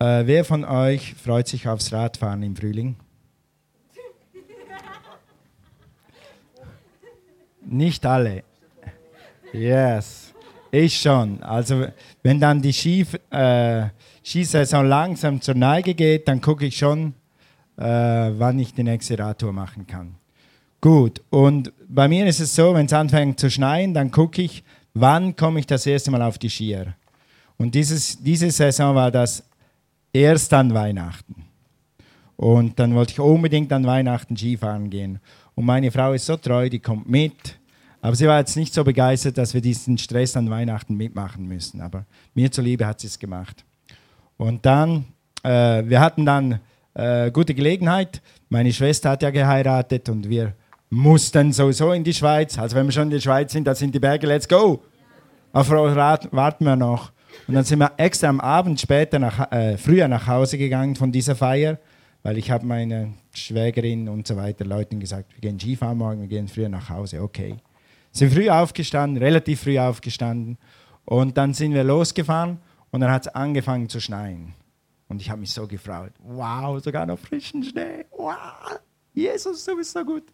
Äh, wer von euch freut sich aufs Radfahren im Frühling? Nicht alle. Yes. Ich schon. Also wenn dann die Ski, äh, Skisaison langsam zur Neige geht, dann gucke ich schon, äh, wann ich die nächste Radtour machen kann. Gut, und bei mir ist es so, wenn es anfängt zu schneien, dann gucke ich, wann komme ich das erste Mal auf die Skier. Und dieses, diese Saison war das erst an Weihnachten. Und dann wollte ich unbedingt an Weihnachten Skifahren gehen. Und meine Frau ist so treu, die kommt mit. Aber sie war jetzt nicht so begeistert, dass wir diesen Stress an Weihnachten mitmachen müssen. Aber mir zuliebe hat sie es gemacht. Und dann, äh, wir hatten dann äh, gute Gelegenheit. Meine Schwester hat ja geheiratet und wir mussten sowieso in die Schweiz. Also wenn wir schon in der Schweiz sind, da sind die Berge, let's go. Auf Rat warten wir noch. Und dann sind wir extra am Abend später nach, äh, früher nach Hause gegangen von dieser Feier, weil ich habe meine Schwägerin und so weiter Leuten gesagt, wir gehen Skifahren morgen, wir gehen früher nach Hause. Okay. Sind früh aufgestanden, relativ früh aufgestanden und dann sind wir losgefahren und dann hat es angefangen zu schneien. Und ich habe mich so gefreut. Wow, sogar noch frischen Schnee. Wow, Jesus, du bist so gut.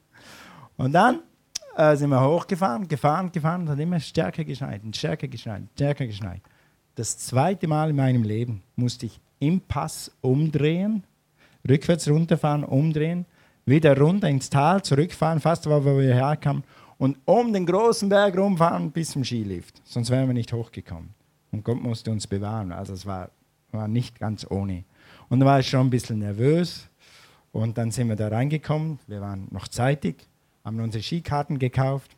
Und dann äh, sind wir hochgefahren, gefahren, gefahren und hat immer stärker geschneit, stärker geschneit, stärker geschneit. Das zweite Mal in meinem Leben musste ich im Pass umdrehen, rückwärts runterfahren, umdrehen, wieder runter ins Tal, zurückfahren, fast wo wir herkamen und um den großen Berg rumfahren bis zum Skilift. Sonst wären wir nicht hochgekommen. Und Gott musste uns bewahren. Also es war, war nicht ganz ohne. Und da war ich schon ein bisschen nervös. Und dann sind wir da reingekommen. Wir waren noch zeitig haben unsere Skikarten gekauft.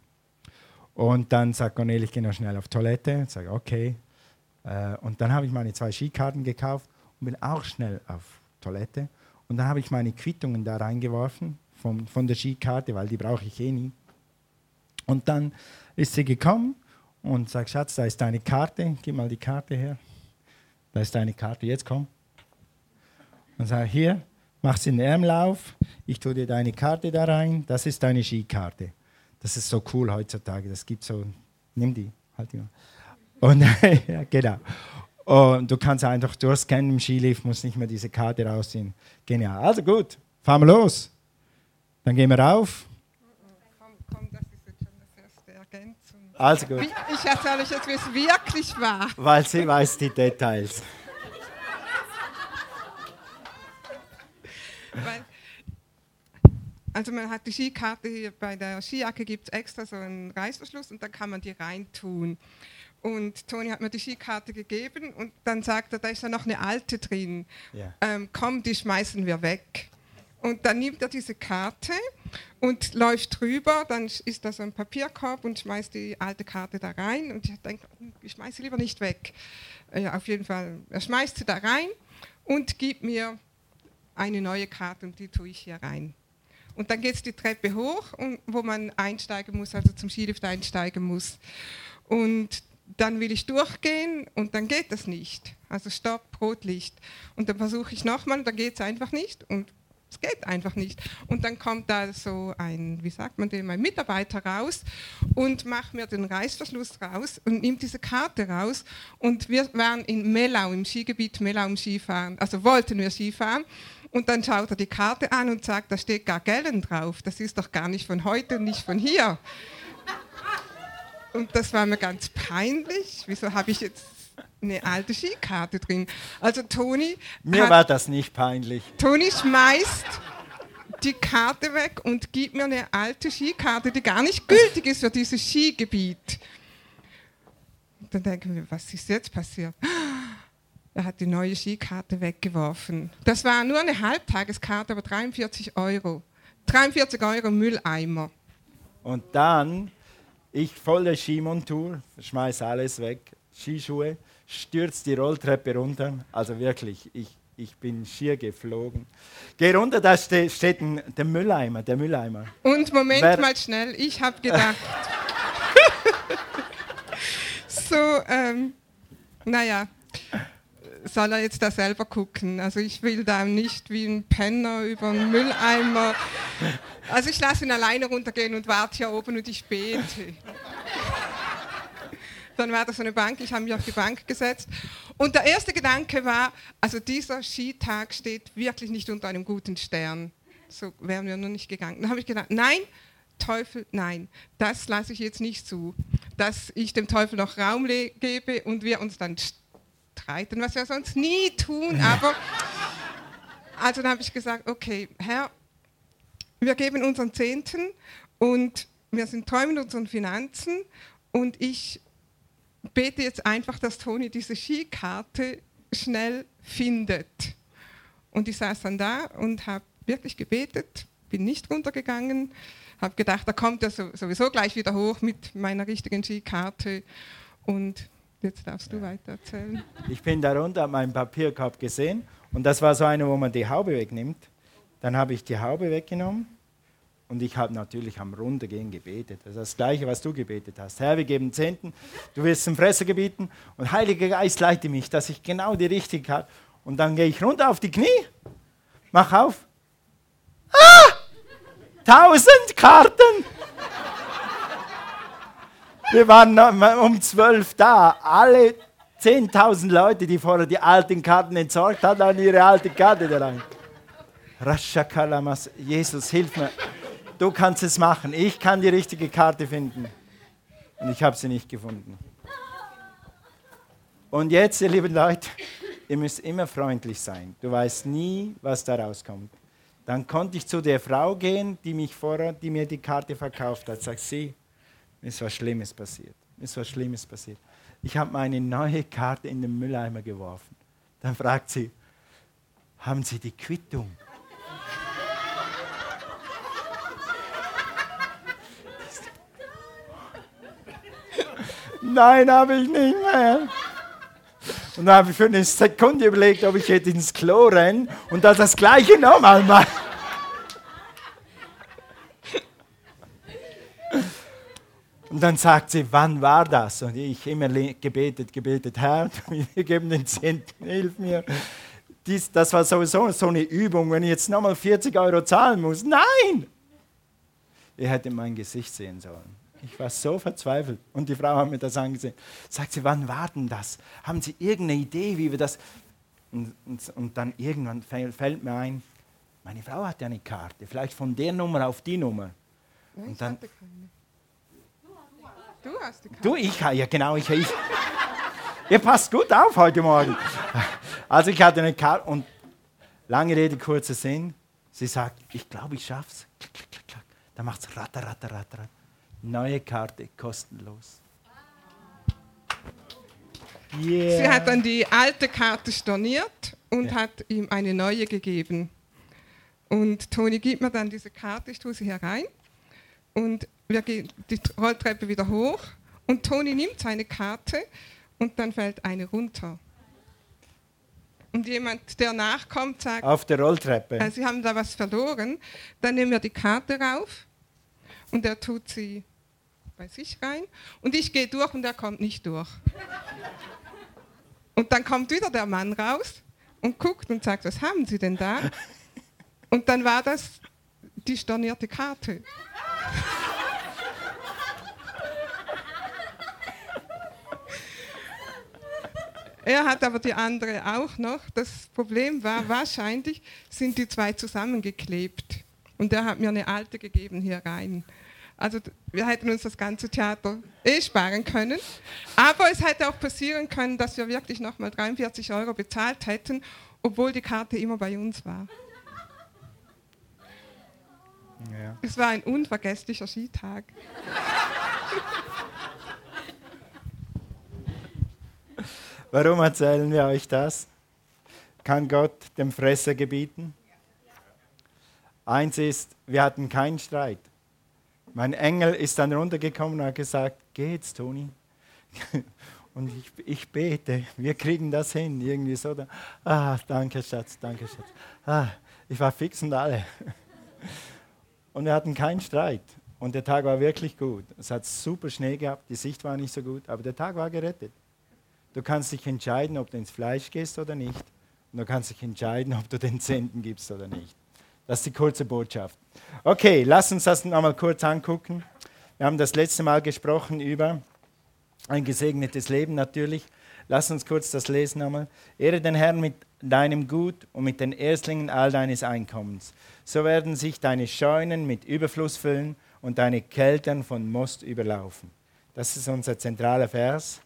Und dann sagt Cornel, ich gehe noch schnell auf Toilette. Ich sage, okay. Äh, und dann habe ich meine zwei Skikarten gekauft und bin auch schnell auf Toilette. Und dann habe ich meine Quittungen da reingeworfen von, von der Skikarte, weil die brauche ich eh nie. Und dann ist sie gekommen und sagt, Schatz, da ist deine Karte, gib mal die Karte her. Da ist deine Karte, jetzt komm. Und sage, hier, machst den Ärmlauf, ich tue dir deine Karte da rein, das ist deine Skikarte. Das ist so cool heutzutage, das gibt so, nimm die, halt die mal. Und, ja, genau. Und du kannst einfach durchscannen im Skilift, musst nicht mehr diese Karte rausziehen. Genial. Also gut, fahren wir los. Dann gehen wir rauf. Komm, komm, das ist jetzt schon das erste Ergänzung. Also gut. Ich erzähle euch jetzt, wie es wirklich war. Weil sie weiß die Details. Weil, also man hat die Skikarte hier bei der Skijacke gibt es extra so einen Reißverschluss und dann kann man die reintun. Und Toni hat mir die Skikarte gegeben und dann sagt er, da ist ja noch eine alte drin. Ja. Ähm, komm, die schmeißen wir weg. Und dann nimmt er diese Karte und läuft drüber, dann ist da so ein Papierkorb und schmeißt die alte Karte da rein. Und ich denke, ich schmeiße sie lieber nicht weg. Äh, ja, auf jeden Fall, er schmeißt sie da rein und gibt mir eine neue Karte und die tue ich hier rein. Und dann geht es die Treppe hoch, wo man einsteigen muss, also zum Skilift einsteigen muss. Und dann will ich durchgehen und dann geht das nicht. Also Stopp, Rotlicht. Und dann versuche ich nochmal dann geht es einfach nicht. Und es geht einfach nicht. Und dann kommt da so ein, wie sagt man dem, ein Mitarbeiter raus und macht mir den Reißverschluss raus und nimmt diese Karte raus. Und wir waren in Mellau, im Skigebiet Mellau im Skifahren, also wollten wir Skifahren. Und dann schaut er die Karte an und sagt, da steht gar Gellen drauf. Das ist doch gar nicht von heute und nicht von hier. Und das war mir ganz peinlich. Wieso habe ich jetzt eine alte Skikarte drin? Also Toni. Mir hat, war das nicht peinlich. Toni schmeißt die Karte weg und gibt mir eine alte Skikarte, die gar nicht gültig ist für dieses Skigebiet. Und dann denken wir, was ist jetzt passiert? Er hat die neue Skikarte weggeworfen. Das war nur eine Halbtageskarte, aber 43 Euro. 43 Euro Mülleimer. Und dann, ich volle Skimontur, schmeiß alles weg, Skischuhe, stürzt die Rolltreppe runter. Also wirklich, ich, ich bin schier geflogen. Geh runter, da ste steht ein, der Mülleimer, der Mülleimer. Und Moment Wer- mal schnell, ich habe gedacht. so, ähm, naja, soll er jetzt da selber gucken? Also ich will da nicht wie ein Penner über einen Mülleimer. Also ich lasse ihn alleine runtergehen und warte hier oben und ich bete. Dann war da so eine Bank, ich habe mich auf die Bank gesetzt Und der erste Gedanke war, also dieser Skitag steht wirklich nicht unter einem guten Stern. So wären wir noch nicht gegangen. Dann habe ich gedacht, nein, Teufel, nein, das lasse ich jetzt nicht zu, dass ich dem Teufel noch Raum gebe und wir uns dann streiten, was wir sonst nie tun. Aber also dann habe ich gesagt, okay, Herr, wir geben unseren Zehnten und wir sind treu mit unseren Finanzen und ich bete jetzt einfach, dass Toni diese Skikarte schnell findet. Und ich saß dann da und habe wirklich gebetet, bin nicht runtergegangen, habe gedacht, da kommt er sowieso gleich wieder hoch mit meiner richtigen Skikarte. Und jetzt darfst du weiter erzählen. Ich bin da runter, habe meinen Papierkorb gesehen und das war so eine, wo man die Haube wegnimmt. Dann habe ich die Haube weggenommen und ich habe natürlich am Runtergehen gebetet. Das ist das Gleiche, was du gebetet hast. Herr, wir geben Zehnten, du wirst zum Fresser gebieten und Heiliger Geist leite mich, dass ich genau die richtige habe. Und dann gehe ich runter auf die Knie, mach auf. Ah! Tausend Karten! Wir waren um zwölf da. Alle 10.000 Leute, die vorher die alten Karten entsorgt hatten, haben ihre alte Karte da rein. Rashakalamas, Jesus, hilf mir du kannst es machen. Ich kann die richtige Karte finden. Und ich habe sie nicht gefunden. Und jetzt, ihr lieben Leute, ihr müsst immer freundlich sein. Du weißt nie, was da rauskommt. Dann konnte ich zu der Frau gehen, die mich vorher, die mir die Karte verkauft hat. Sagt sie, mir ist was Schlimmes passiert. Mir ist was Schlimmes passiert. Ich habe meine neue Karte in den Mülleimer geworfen. Dann fragt sie, haben Sie die Quittung? Nein, habe ich nicht mehr. Und dann habe ich für eine Sekunde überlegt, ob ich jetzt ins Klo renne und dann das Gleiche nochmal mache. Und dann sagt sie, wann war das? Und ich immer gebetet, gebetet, Herr, wir geben den Zehnten, hilf mir. Dies, das war sowieso so eine Übung, wenn ich jetzt nochmal 40 Euro zahlen muss. Nein! Ihr hättet mein Gesicht sehen sollen. Ich war so verzweifelt. Und die Frau hat mir das angesehen. Sagt sie, wann war denn das? Haben Sie irgendeine Idee, wie wir das... Und, und, und dann irgendwann fällt, fällt, mir ein, meine Frau hat ja eine Karte, vielleicht von der Nummer auf die Nummer. Ja, und dann, Du hast die Karte. Du, ich, ja genau, ich, ich. Ihr passt gut auf heute Morgen. Also ich hatte eine Karte und lange Rede, kurzer Sinn. Sie sagt, ich glaube, ich schaff's. Dann macht es ratter, ratter, ratter, ratter. Neue Karte, kostenlos. Yeah. Sie hat dann die alte Karte storniert und ja. hat ihm eine neue gegeben. Und Toni gibt mir dann diese Karte, ich tue sie herein und wir gehen die Rolltreppe wieder hoch und Toni nimmt seine Karte und dann fällt eine runter. Und jemand, der nachkommt, sagt: Auf der Rolltreppe. Äh, Sie haben da was verloren. Dann nehmen wir die Karte rauf und er tut sie bei sich rein und ich gehe durch und er kommt nicht durch. Und dann kommt wieder der Mann raus und guckt und sagt, was haben Sie denn da? Und dann war das die stornierte Karte. Er hat aber die andere auch noch. Das Problem war, wahrscheinlich sind die zwei zusammengeklebt. Und er hat mir eine alte gegeben hier rein. Also wir hätten uns das ganze Theater eh sparen können. Aber es hätte auch passieren können, dass wir wirklich nochmal 43 Euro bezahlt hätten, obwohl die Karte immer bei uns war. Ja. Es war ein unvergesslicher Skitag. Warum erzählen wir euch das? Kann Gott dem Fresser gebieten? Eins ist, wir hatten keinen Streit. Mein Engel ist dann runtergekommen und hat gesagt, geht's, Toni? Und ich, ich bete, wir kriegen das hin, irgendwie so. Da. Ah, danke, Schatz, danke, Schatz. Ah, ich war fix und alle. Und wir hatten keinen Streit. Und der Tag war wirklich gut. Es hat super Schnee gehabt, die Sicht war nicht so gut, aber der Tag war gerettet. Du kannst dich entscheiden, ob du ins Fleisch gehst oder nicht. Und du kannst dich entscheiden, ob du den Zenten gibst oder nicht. Das ist die kurze Botschaft. Okay, lass uns das nochmal kurz angucken. Wir haben das letzte Mal gesprochen über ein gesegnetes Leben natürlich. Lass uns kurz das lesen einmal. Ehre den Herrn mit deinem Gut und mit den Erstlingen all deines Einkommens. So werden sich deine Scheunen mit Überfluss füllen und deine Keltern von Most überlaufen. Das ist unser zentraler Vers.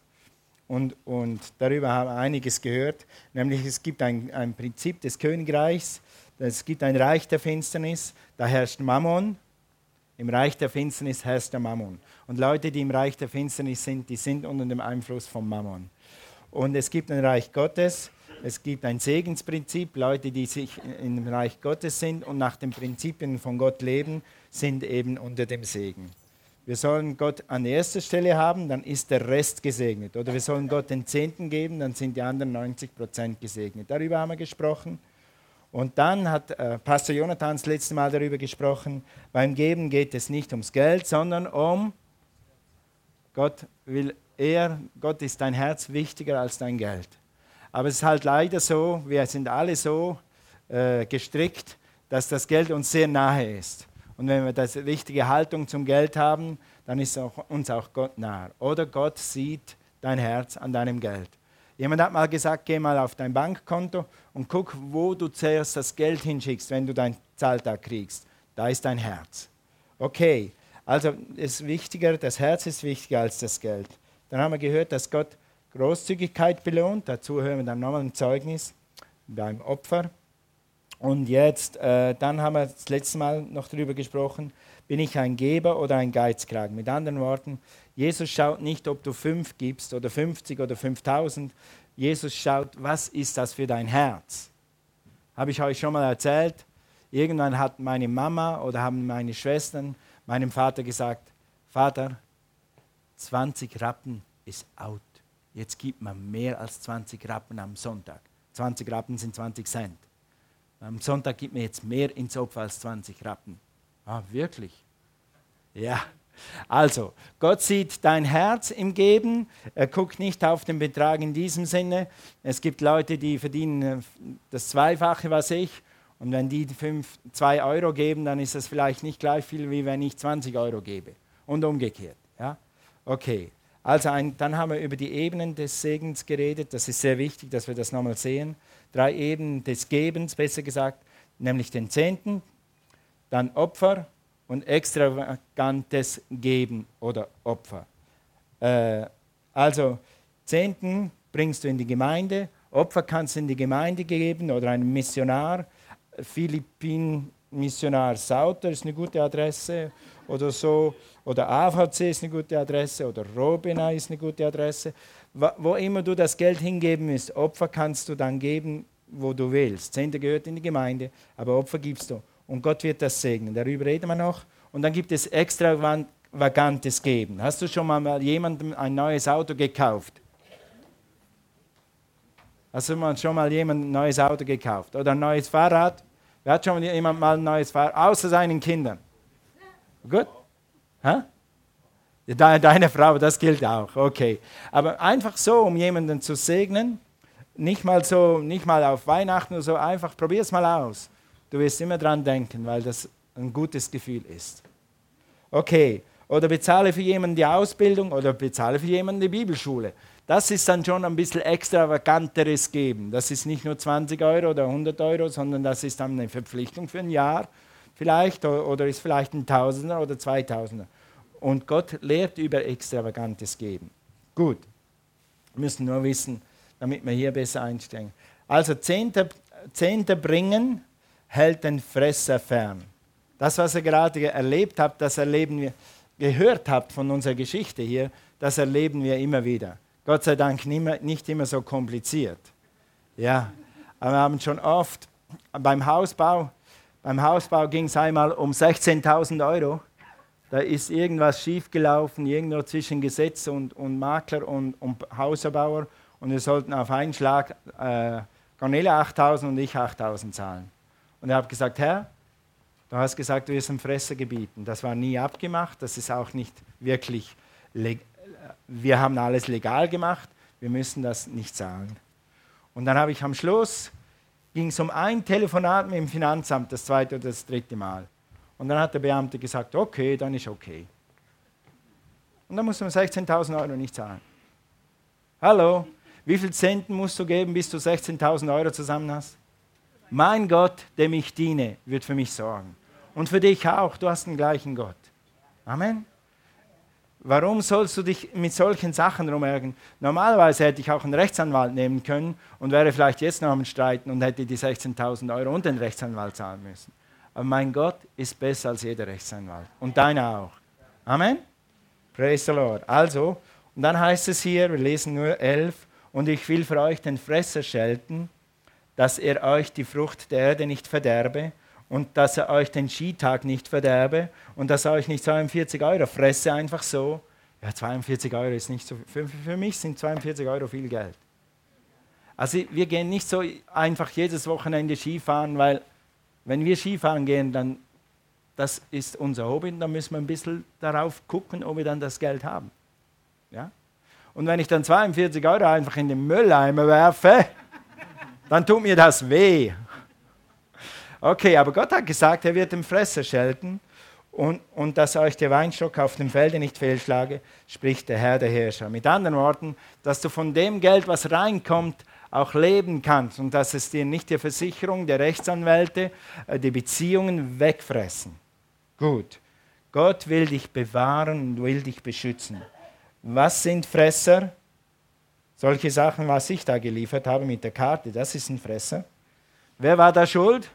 Und, und darüber haben wir einiges gehört. Nämlich es gibt ein, ein Prinzip des Königreichs. Es gibt ein Reich der Finsternis. Da herrscht Mammon. Im Reich der Finsternis herrscht der Mammon. Und Leute, die im Reich der Finsternis sind, die sind unter dem Einfluss von Mammon. Und es gibt ein Reich Gottes. Es gibt ein Segensprinzip. Leute, die sich im Reich Gottes sind und nach den Prinzipien von Gott leben, sind eben unter dem Segen. Wir sollen Gott an erster Stelle haben, dann ist der Rest gesegnet. Oder wir sollen Gott den Zehnten geben, dann sind die anderen 90 Prozent gesegnet. Darüber haben wir gesprochen. Und dann hat äh, Pastor Jonathan das letzte Mal darüber gesprochen, beim Geben geht es nicht ums Geld, sondern um Gott will eher, Gott ist dein Herz wichtiger als dein Geld. Aber es ist halt leider so, wir sind alle so äh, gestrickt, dass das Geld uns sehr nahe ist. Und wenn wir das richtige Haltung zum Geld haben, dann ist auch, uns auch Gott nahe. Oder Gott sieht dein Herz an deinem Geld. Jemand hat mal gesagt, geh mal auf dein Bankkonto und guck, wo du zuerst das Geld hinschickst, wenn du dein Zahltag kriegst. Da ist dein Herz. Okay, also ist wichtiger, das Herz ist wichtiger als das Geld. Dann haben wir gehört, dass Gott Großzügigkeit belohnt. Dazu hören wir dann nochmal ein Zeugnis beim Opfer. Und jetzt, äh, dann haben wir das letzte Mal noch darüber gesprochen, bin ich ein Geber oder ein Geizkragen? Mit anderen Worten, Jesus schaut nicht, ob du fünf gibst oder 50 oder 5000. Jesus schaut, was ist das für dein Herz? Habe ich euch schon mal erzählt? Irgendwann hat meine Mama oder haben meine Schwestern meinem Vater gesagt, Vater, 20 Rappen ist out. Jetzt gibt man mehr als 20 Rappen am Sonntag. 20 Rappen sind 20 Cent. Am Sonntag gibt mir jetzt mehr ins Opfer als 20 Rappen. Ah, wirklich? Ja. Also, Gott sieht dein Herz im Geben. Er guckt nicht auf den Betrag in diesem Sinne. Es gibt Leute, die verdienen äh, das Zweifache, was ich. Und wenn die 2 Euro geben, dann ist das vielleicht nicht gleich viel, wie wenn ich 20 Euro gebe. Und umgekehrt. Ja? Okay. Also ein, dann haben wir über die Ebenen des Segens geredet. Das ist sehr wichtig, dass wir das nochmal sehen drei Ebenen des Gebens, besser gesagt, nämlich den Zehnten, dann Opfer und extravagantes Geben oder Opfer. Äh, also Zehnten bringst du in die Gemeinde, Opfer kannst du in die Gemeinde geben oder einem Missionar. Philippin-Missionar Sauter ist eine gute Adresse oder so. Oder AVC ist eine gute Adresse oder Robina ist eine gute Adresse wo immer du das Geld hingeben musst, Opfer kannst du dann geben, wo du willst. Zehnte gehört in die Gemeinde, aber Opfer gibst du. Und Gott wird das segnen. Darüber reden wir noch. Und dann gibt es extravagantes Geben. Hast du schon mal jemandem ein neues Auto gekauft? Hast du schon mal jemandem ein neues Auto gekauft? Oder ein neues Fahrrad? Wer hat schon mal jemand mal ein neues Fahrrad? Außer seinen Kindern. Gut? Hä? Deine Frau, das gilt auch, okay. Aber einfach so, um jemanden zu segnen, nicht mal so, nicht mal auf Weihnachten oder so, einfach probier es mal aus. Du wirst immer dran denken, weil das ein gutes Gefühl ist. Okay, oder bezahle für jemanden die Ausbildung oder bezahle für jemanden die Bibelschule. Das ist dann schon ein bisschen extravaganteres Geben. Das ist nicht nur 20 Euro oder 100 Euro, sondern das ist dann eine Verpflichtung für ein Jahr vielleicht oder ist vielleicht ein Tausender oder Zweitausender. Und Gott lehrt über extravagantes Geben. Gut, wir müssen nur wissen, damit wir hier besser einsteigen. Also Zehnter, Zehnter bringen hält den Fresser fern. Das, was ihr gerade erlebt habt, das erleben wir, gehört habt von unserer Geschichte hier, das erleben wir immer wieder. Gott sei Dank nicht immer so kompliziert. Ja, aber wir haben schon oft beim Hausbau, beim Hausbau ging es einmal um 16.000 Euro da ist irgendwas schiefgelaufen, irgendwo zwischen Gesetz und, und Makler und, und Hauserbauer und wir sollten auf einen Schlag äh, Cornelia 8000 und ich 8000 zahlen. Und er hat gesagt, Herr, du hast gesagt, du wirst ein Fresser gebieten. Das war nie abgemacht, das ist auch nicht wirklich, wir haben alles legal gemacht, wir müssen das nicht zahlen. Und dann habe ich am Schluss, ging es um ein Telefonat mit dem Finanzamt, das zweite oder das dritte Mal. Und dann hat der Beamte gesagt, okay, dann ist okay. Und dann muss man 16.000 Euro nicht zahlen. Hallo, Wie viel Centen musst du geben, bis du 16.000 Euro zusammen hast? Mein Gott, dem ich diene, wird für mich sorgen. Und für dich auch, du hast den gleichen Gott. Amen. Warum sollst du dich mit solchen Sachen rumärgern? Normalerweise hätte ich auch einen Rechtsanwalt nehmen können und wäre vielleicht jetzt noch am Streiten und hätte die 16.000 Euro und den Rechtsanwalt zahlen müssen. Aber mein Gott ist besser als jeder Rechtsanwalt. Und deiner auch. Amen. Praise the Lord. Also, und dann heißt es hier, wir lesen nur 11, und ich will für euch den Fresser schelten, dass er euch die Frucht der Erde nicht verderbe und dass er euch den Skitag nicht verderbe und dass er euch nicht 42 Euro fresse, einfach so. Ja, 42 Euro ist nicht so, für, für mich sind 42 Euro viel Geld. Also wir gehen nicht so einfach jedes Wochenende Skifahren, weil wenn wir Skifahren gehen, dann das ist unser Hobby, dann müssen wir ein bisschen darauf gucken, ob wir dann das Geld haben. Ja? Und wenn ich dann 42 Euro einfach in den Mülleimer werfe, dann tut mir das weh. Okay, aber Gott hat gesagt, er wird dem Fresser schelten und, und dass euch der Weinstock auf dem Felde nicht fehlschlage, spricht der Herr der Herrscher. Mit anderen Worten, dass du von dem Geld, was reinkommt, auch leben kannst und dass es dir nicht die Versicherung der Rechtsanwälte, äh, die Beziehungen wegfressen. Gut, Gott will dich bewahren und will dich beschützen. Was sind Fresser? Solche Sachen, was ich da geliefert habe mit der Karte, das ist ein Fresser. Wer war da schuld?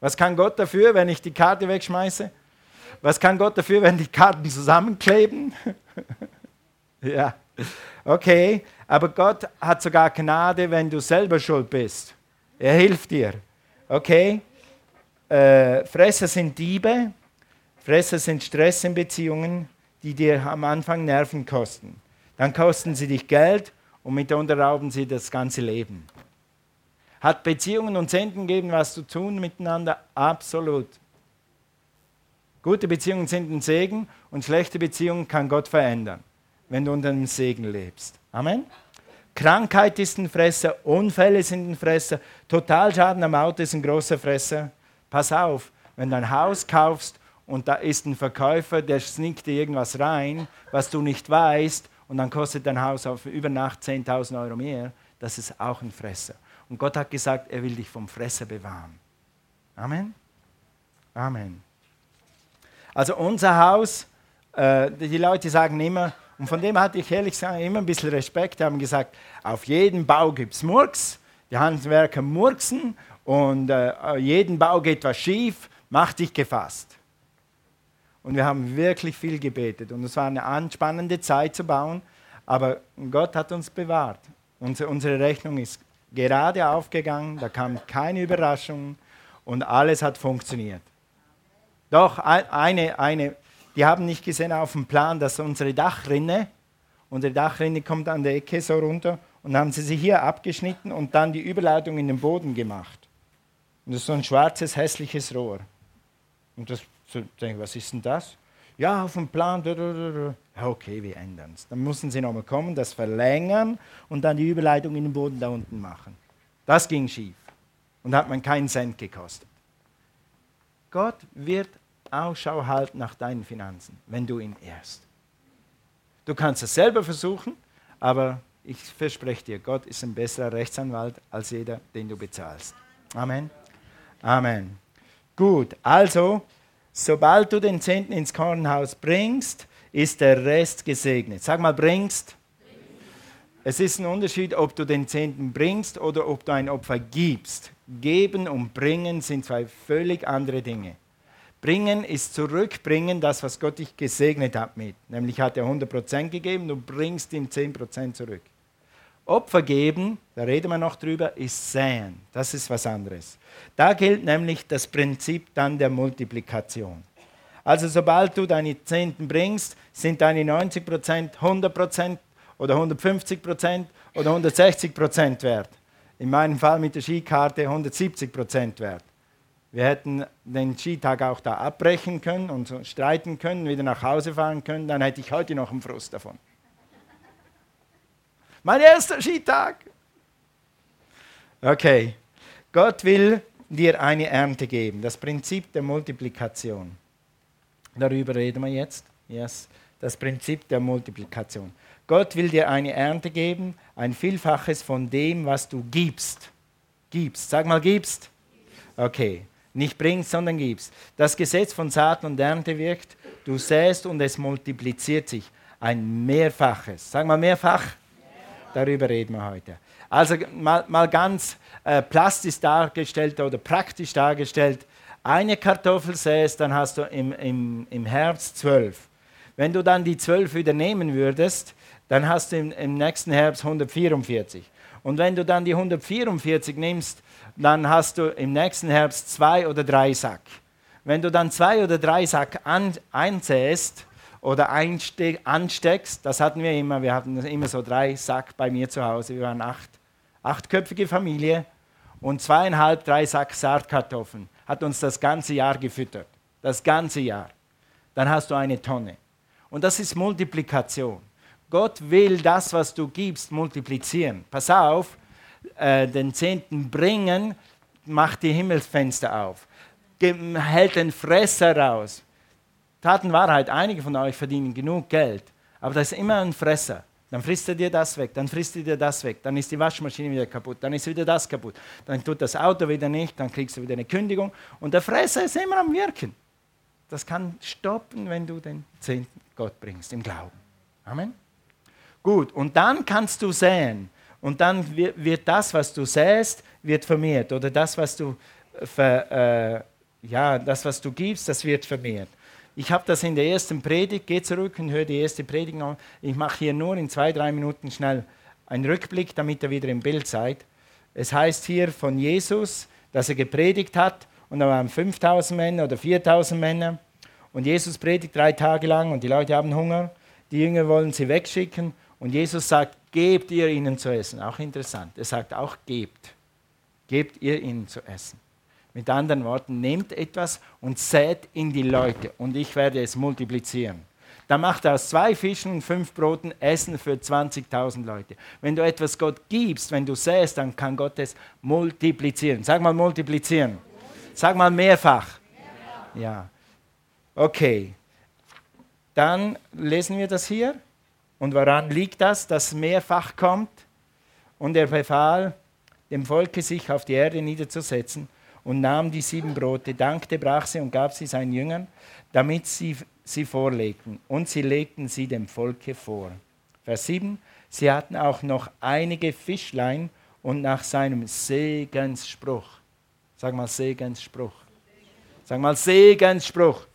Was kann Gott dafür, wenn ich die Karte wegschmeiße? Was kann Gott dafür, wenn die Karten zusammenkleben? ja, okay. Aber Gott hat sogar Gnade, wenn du selber schuld bist. Er hilft dir. Okay? Äh, Fresser sind Diebe. Fresser sind Stress in Beziehungen, die dir am Anfang Nerven kosten. Dann kosten sie dich Geld und mitunter rauben sie das ganze Leben. Hat Beziehungen und Senden geben was zu tun miteinander? Absolut. Gute Beziehungen sind ein Segen und schlechte Beziehungen kann Gott verändern, wenn du unter dem Segen lebst. Amen. Krankheit ist ein Fresser, Unfälle sind ein Fresser, Totalschaden am Auto ist ein großer Fresser. Pass auf, wenn du ein Haus kaufst und da ist ein Verkäufer, der snickt dir irgendwas rein, was du nicht weißt, und dann kostet dein Haus auf über Nacht 10.000 Euro mehr, das ist auch ein Fresser. Und Gott hat gesagt, er will dich vom Fresser bewahren. Amen. Amen. Also unser Haus, äh, die Leute sagen immer, und von dem hatte ich ehrlich gesagt immer ein bisschen Respekt, die haben gesagt, auf jeden Bau gibt es Murks, die Handwerker murksen und äh, jeden Bau geht was schief, mach dich gefasst. Und wir haben wirklich viel gebetet. Und es war eine anspannende Zeit zu bauen. Aber Gott hat uns bewahrt. Unsere Rechnung ist gerade aufgegangen, da kam keine Überraschung und alles hat funktioniert. Doch eine, eine, die haben nicht gesehen auf dem Plan, dass unsere Dachrinne, unsere Dachrinne kommt an der Ecke so runter und haben sie sie hier abgeschnitten und dann die Überleitung in den Boden gemacht. Und das ist so ein schwarzes, hässliches Rohr. Und das so, denke, was ist denn das? Ja, auf dem Plan. Okay, wir ändern es. Dann mussten sie nochmal kommen, das verlängern und dann die Überleitung in den Boden da unten machen. Das ging schief und hat man keinen Cent gekostet. Gott wird Ausschau halten nach deinen Finanzen, wenn du ihn ehrst. Du kannst es selber versuchen, aber ich verspreche dir, Gott ist ein besserer Rechtsanwalt als jeder, den du bezahlst. Amen. Amen. Gut, also Sobald du den Zehnten ins Kornhaus bringst, ist der Rest gesegnet. Sag mal, bringst. Es ist ein Unterschied, ob du den Zehnten bringst oder ob du ein Opfer gibst. Geben und bringen sind zwei völlig andere Dinge. Bringen ist zurückbringen, das, was Gott dich gesegnet hat mit. Nämlich hat er 100% gegeben, du bringst ihm 10% zurück. Opfer geben, da reden wir noch drüber, ist säen. Das ist was anderes. Da gilt nämlich das Prinzip dann der Multiplikation. Also sobald du deine Zehnten bringst, sind deine 90 Prozent 100 Prozent oder 150 Prozent oder 160 Prozent wert. In meinem Fall mit der Skikarte 170 Prozent wert. Wir hätten den Skitag auch da abbrechen können und streiten können, wieder nach Hause fahren können, dann hätte ich heute noch einen Frust davon. Mein erster Skitag. Okay. Gott will dir eine Ernte geben. Das Prinzip der Multiplikation. Darüber reden wir jetzt. Yes. Das Prinzip der Multiplikation. Gott will dir eine Ernte geben, ein Vielfaches von dem, was du gibst. Gibst. Sag mal, gibst. Okay. Nicht bringst, sondern gibst. Das Gesetz von Saat und Ernte wirkt. Du säst und es multipliziert sich. Ein Mehrfaches. Sag mal, mehrfach. Darüber reden wir heute. Also mal, mal ganz äh, plastisch dargestellt oder praktisch dargestellt. Eine Kartoffel säst, dann hast du im, im, im Herbst zwölf. Wenn du dann die zwölf wieder nehmen würdest, dann hast du im, im nächsten Herbst 144. Und wenn du dann die 144 nimmst, dann hast du im nächsten Herbst zwei oder drei Sack. Wenn du dann zwei oder drei Sack an, einsäst oder einste, ansteckst, das hatten wir immer, wir hatten immer so drei Sack bei mir zu Hause, wir waren acht, achtköpfige Familie und zweieinhalb, drei Sack Saatkartoffeln, hat uns das ganze Jahr gefüttert. Das ganze Jahr. Dann hast du eine Tonne. Und das ist Multiplikation. Gott will das, was du gibst, multiplizieren. Pass auf, äh, den Zehnten bringen, macht die Himmelsfenster auf, hält den Fresser raus. Tatenwahrheit, einige von euch verdienen genug Geld, aber da ist immer ein Fresser. Dann frisst er dir das weg, dann frisst er dir das weg, dann ist die Waschmaschine wieder kaputt, dann ist wieder das kaputt, dann tut das Auto wieder nicht, dann kriegst du wieder eine Kündigung und der Fresser ist immer am Wirken. Das kann stoppen, wenn du den Zehnten Gott bringst, im Glauben. Amen. Gut, und dann kannst du säen. Und dann wird das, was du säst, wird vermehrt. Oder das, was du, ver, äh, ja, das, was du gibst, das wird vermehrt. Ich habe das in der ersten Predigt, geh zurück und hör die erste Predigt an. Ich mache hier nur in zwei, drei Minuten schnell einen Rückblick, damit ihr wieder im Bild seid. Es heißt hier von Jesus, dass er gepredigt hat und da waren 5000 Männer oder 4000 Männer. Und Jesus predigt drei Tage lang und die Leute haben Hunger. Die Jünger wollen sie wegschicken und Jesus sagt, gebt ihr ihnen zu essen. Auch interessant. Er sagt auch, gebt. Gebt ihr ihnen zu essen. Mit anderen Worten, nehmt etwas und sät in die Leute und ich werde es multiplizieren. Dann macht er aus zwei Fischen und fünf Broten Essen für 20.000 Leute. Wenn du etwas Gott gibst, wenn du säst, dann kann Gott es multiplizieren. Sag mal multiplizieren. Sag mal mehrfach. Ja. Okay. Dann lesen wir das hier. Und woran liegt das, dass mehrfach kommt? Und er befahl dem Volke, sich auf die Erde niederzusetzen und nahm die sieben Brote, dankte, brach sie und gab sie seinen Jüngern, damit sie sie vorlegten. Und sie legten sie dem Volke vor. Vers 7. Sie hatten auch noch einige Fischlein und nach seinem Segensspruch. Sag mal Segensspruch. Sag mal Segensspruch.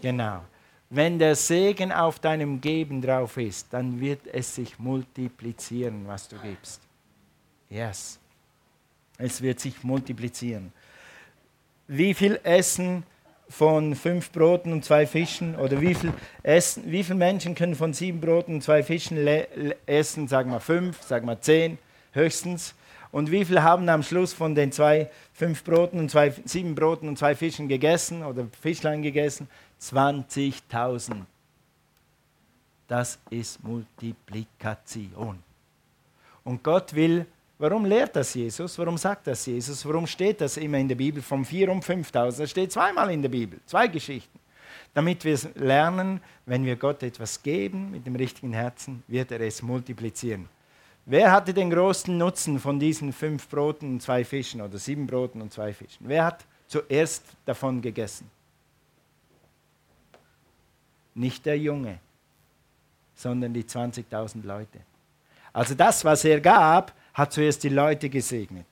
Genau. Wenn der Segen auf deinem Geben drauf ist, dann wird es sich multiplizieren, was du gibst. Yes. Es wird sich multiplizieren. Wie viel Essen von fünf Broten und zwei Fischen oder wie viel, essen, wie viele Menschen können von sieben Broten und zwei Fischen essen? Sagen wir fünf, sagen wir zehn höchstens. Und wie viele haben am Schluss von den zwei, fünf Broten und zwei, sieben Broten und zwei Fischen gegessen oder Fischlein gegessen? 20.000. Das ist Multiplikation. Und Gott will, warum lehrt das Jesus? Warum sagt das Jesus? Warum steht das immer in der Bibel vom 4 um 5000? Das steht zweimal in der Bibel, zwei Geschichten. Damit wir lernen, wenn wir Gott etwas geben mit dem richtigen Herzen, wird er es multiplizieren. Wer hatte den größten Nutzen von diesen fünf Broten und zwei Fischen oder sieben Broten und zwei Fischen? Wer hat zuerst davon gegessen? Nicht der Junge, sondern die 20.000 Leute. Also das, was er gab, hat zuerst die Leute gesegnet.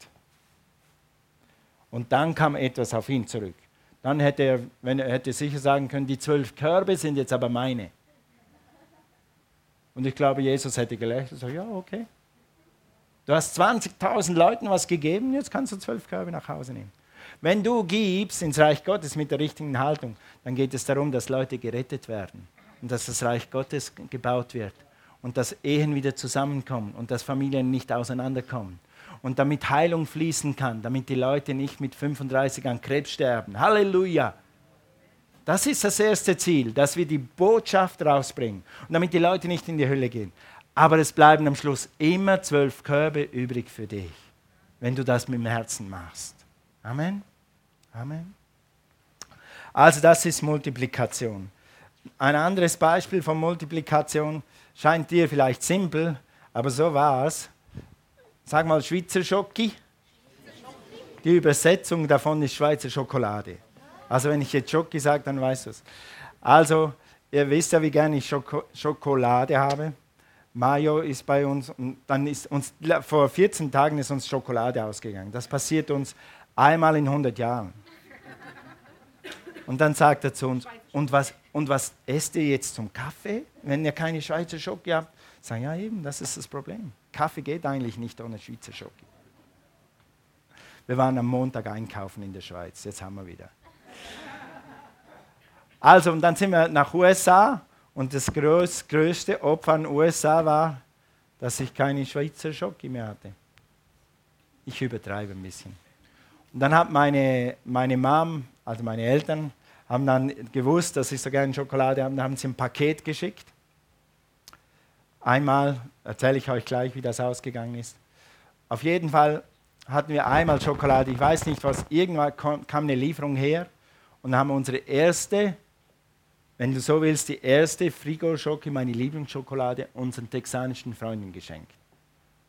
Und dann kam etwas auf ihn zurück. Dann hätte er, wenn er hätte sicher sagen können, die zwölf Körbe sind jetzt aber meine. Und ich glaube, Jesus hätte gelächelt und gesagt, ja, okay. Du hast 20.000 Leuten was gegeben, jetzt kannst du zwölf Körbe nach Hause nehmen. Wenn du gibst ins Reich Gottes mit der richtigen Haltung, dann geht es darum, dass Leute gerettet werden und dass das Reich Gottes gebaut wird und dass Ehen wieder zusammenkommen und dass Familien nicht auseinanderkommen und damit Heilung fließen kann, damit die Leute nicht mit 35 an Krebs sterben. Halleluja! Das ist das erste Ziel, dass wir die Botschaft rausbringen und damit die Leute nicht in die Hölle gehen. Aber es bleiben am Schluss immer zwölf Körbe übrig für dich, wenn du das mit dem Herzen machst. Amen. Amen. Also das ist Multiplikation. Ein anderes Beispiel von Multiplikation scheint dir vielleicht simpel, aber so war es. Sag mal Schweizer Schoki. Die Übersetzung davon ist Schweizer Schokolade. Also wenn ich jetzt Schoki sage, dann weißt du es. Also, ihr wisst ja, wie gerne ich Schoko Schokolade habe. Mayo ist bei uns und dann ist uns vor 14 Tagen ist uns Schokolade ausgegangen. Das passiert uns einmal in 100 Jahren. Und dann sagt er zu uns, und was, und was esst ihr jetzt zum Kaffee, wenn ihr keine Schweizer Schoki habt? Sagen, ja eben, das ist das Problem. Kaffee geht eigentlich nicht ohne Schweizer Schoki. Wir waren am Montag einkaufen in der Schweiz, jetzt haben wir wieder. Also, und dann sind wir nach USA und das größ, größte Opfer in den USA war, dass ich keine Schweizer Schoki mehr hatte. Ich übertreibe ein bisschen. Und dann hat meine, meine Mom, also meine Eltern, haben dann gewusst, dass ich so gerne Schokolade habe, dann haben sie ein Paket geschickt. Einmal erzähle ich euch gleich, wie das ausgegangen ist. Auf jeden Fall hatten wir einmal Schokolade, ich weiß nicht was, irgendwann kam eine Lieferung her und haben unsere erste wenn du so willst, die erste Frigo-Schoki, meine Lieblingsschokolade, unseren texanischen Freunden geschenkt.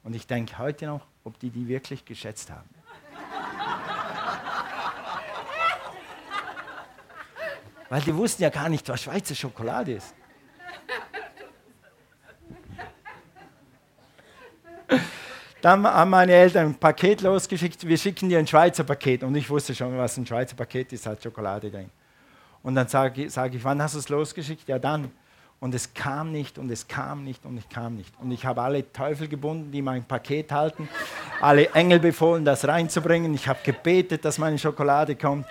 Und ich denke heute noch, ob die die wirklich geschätzt haben. Weil die wussten ja gar nicht, was Schweizer Schokolade ist. Dann haben meine Eltern ein Paket losgeschickt, wir schicken dir ein Schweizer Paket. Und ich wusste schon, was ein Schweizer Paket ist, hat Schokolade drin. Und dann sage sag ich, wann hast du es losgeschickt? Ja, dann. Und es kam nicht und es kam nicht und es kam nicht. Und ich habe alle Teufel gebunden, die mein Paket halten, alle Engel befohlen, das reinzubringen. Ich habe gebetet, dass meine Schokolade kommt.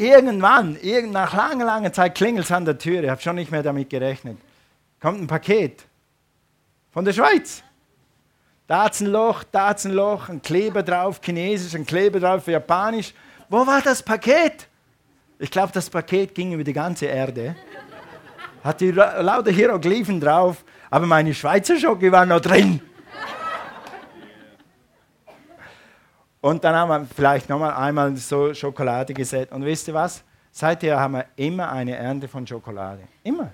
Irgendwann, irgend, nach langer, langer Zeit klingelt es an der Tür. Ich habe schon nicht mehr damit gerechnet. Kommt ein Paket von der Schweiz. Da hat ein Loch, da hat ein Loch, ein Kleber drauf, chinesisch, ein Kleber drauf, japanisch. Wo war das Paket? Ich glaube, das Paket ging über die ganze Erde. Hat die lauter Hieroglyphen drauf, aber meine Schweizer Schoki war noch drin. Und dann haben wir vielleicht nochmal einmal so Schokolade gesetzt. Und wisst ihr was? Seither haben wir immer eine Ernte von Schokolade. Immer.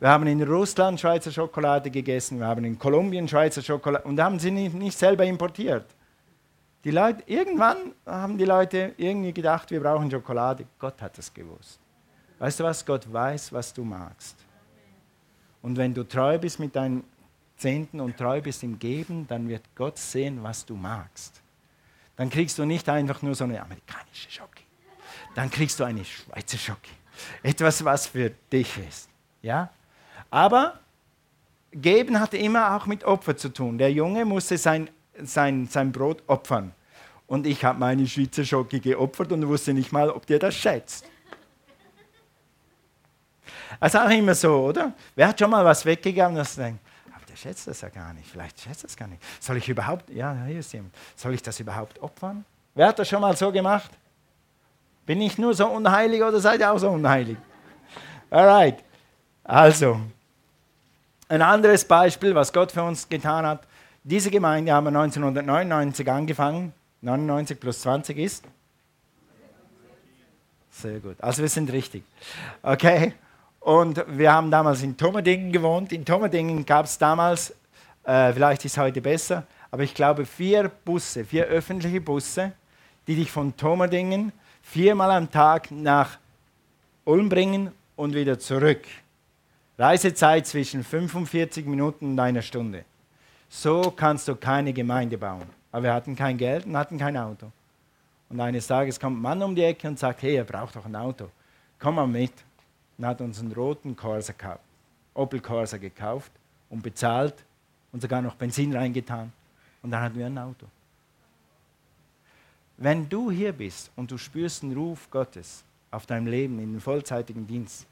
Wir haben in Russland Schweizer Schokolade gegessen, wir haben in Kolumbien Schweizer Schokolade und haben sie nicht, nicht selber importiert. Die Leute, irgendwann haben die Leute irgendwie gedacht, wir brauchen Schokolade. Gott hat es gewusst. Weißt du was? Gott weiß, was du magst. Und wenn du treu bist mit deinen Zehnten und treu bist im Geben, dann wird Gott sehen, was du magst. Dann kriegst du nicht einfach nur so eine amerikanische Schoki. Dann kriegst du eine Schweizer Schoki. Etwas, was für dich ist. Ja? Aber Geben hatte immer auch mit Opfer zu tun. Der Junge musste sein sein, sein Brot opfern. Und ich habe meine Schweizer Schoki geopfert und wusste nicht mal, ob der das schätzt. Das ist auch immer so, oder? Wer hat schon mal was weggegangen und denkt, der schätzt das ja gar nicht, vielleicht schätzt das gar nicht. Soll ich überhaupt, ja, hier ist jemand, soll ich das überhaupt opfern? Wer hat das schon mal so gemacht? Bin ich nur so unheilig oder seid ihr auch so unheilig? Alright, also, ein anderes Beispiel, was Gott für uns getan hat, diese Gemeinde haben wir 1999 angefangen. 99 plus 20 ist? Sehr gut. Also wir sind richtig. Okay. Und wir haben damals in Tomerdingen gewohnt. In Tomerdingen gab es damals, äh, vielleicht ist es heute besser, aber ich glaube vier Busse, vier öffentliche Busse, die dich von Tomerdingen viermal am Tag nach Ulm bringen und wieder zurück. Reisezeit zwischen 45 Minuten und einer Stunde. So kannst du keine Gemeinde bauen. Aber wir hatten kein Geld und hatten kein Auto. Und eines Tages kommt ein Mann um die Ecke und sagt, hey, er braucht doch ein Auto. Komm mal mit. Und hat uns einen roten Corsa gekauft. Opel Corsa gekauft und bezahlt und sogar noch Benzin reingetan. Und dann hatten wir ein Auto. Wenn du hier bist und du spürst den Ruf Gottes auf deinem Leben in den vollzeitigen Dienst,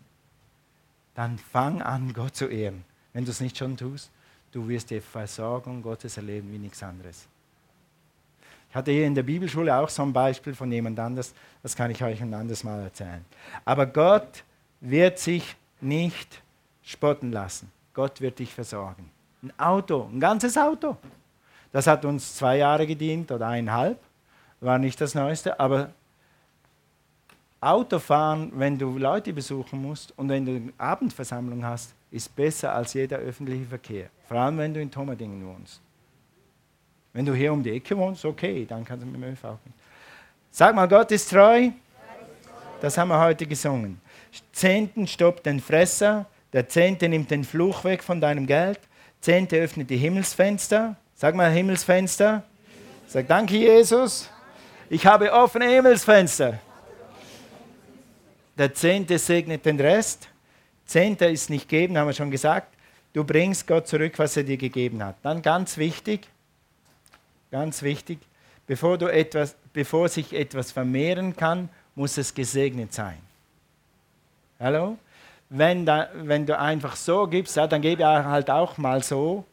dann fang an, Gott zu ehren, wenn du es nicht schon tust. Du wirst die Versorgung Gottes erleben wie nichts anderes. Ich hatte hier in der Bibelschule auch so ein Beispiel von jemand anders, das kann ich euch ein anderes Mal erzählen. Aber Gott wird sich nicht spotten lassen. Gott wird dich versorgen. Ein Auto, ein ganzes Auto. Das hat uns zwei Jahre gedient oder eineinhalb. War nicht das Neueste, aber Autofahren, wenn du Leute besuchen musst und wenn du eine Abendversammlung hast, ist besser als jeder öffentliche Verkehr. Vor allem, wenn du in Tomerdingen wohnst. Wenn du hier um die Ecke wohnst, okay, dann kannst du mit dem ÖV gehen. Sag mal, Gott ist treu. Das haben wir heute gesungen. Zehnten stoppt den Fresser. Der Zehnte nimmt den Fluch weg von deinem Geld. Zehnte öffnet die Himmelsfenster. Sag mal Himmelsfenster. Sag danke, Jesus. Ich habe offene Himmelsfenster. Der Zehnte segnet den Rest. Zehnter ist nicht geben, haben wir schon gesagt. Du bringst Gott zurück, was er dir gegeben hat. Dann ganz wichtig, ganz wichtig, bevor, du etwas, bevor sich etwas vermehren kann, muss es gesegnet sein. Hallo? Wenn, da, wenn du einfach so gibst, ja, dann gebe halt auch mal so.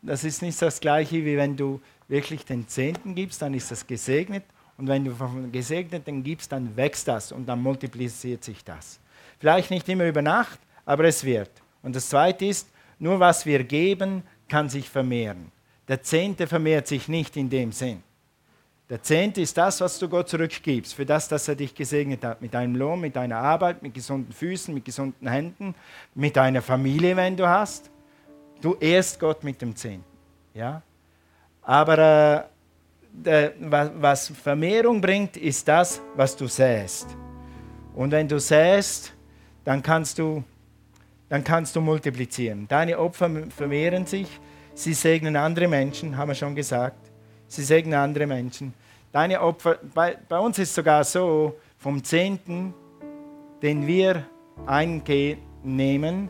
Das ist nicht das gleiche, wie wenn du wirklich den Zehnten gibst, dann ist das gesegnet. Und wenn du vom Gesegneten gibst, dann wächst das und dann multipliziert sich das. Vielleicht nicht immer über Nacht, aber es wird. Und das Zweite ist, nur was wir geben, kann sich vermehren. Der Zehnte vermehrt sich nicht in dem Sinn. Der Zehnte ist das, was du Gott zurückgibst, für das, dass er dich gesegnet hat. Mit deinem Lohn, mit deiner Arbeit, mit gesunden Füßen, mit gesunden Händen, mit deiner Familie, wenn du hast. Du ehrst Gott mit dem Zehnten. Ja? Aber äh, was Vermehrung bringt, ist das, was du säst. Und wenn du säst, dann kannst du, dann kannst du multiplizieren. Deine Opfer vermehren sich, sie segnen andere Menschen, haben wir schon gesagt sie segnen andere Menschen. Deine Opfer, bei, bei uns ist sogar so, vom Zehnten, den wir einnehmen,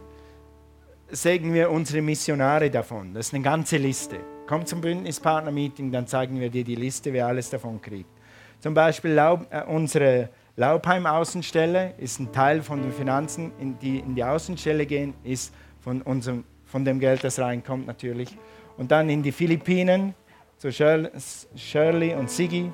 segnen wir unsere Missionare davon. Das ist eine ganze Liste. Komm zum Bündnispartner-Meeting, dann zeigen wir dir die Liste, wer alles davon kriegt. Zum Beispiel Laub, äh, unsere Laubheim-Außenstelle ist ein Teil von den Finanzen, in die in die Außenstelle gehen, ist von, unserem, von dem Geld, das reinkommt natürlich. Und dann in die Philippinen zu Shirley und Sigi.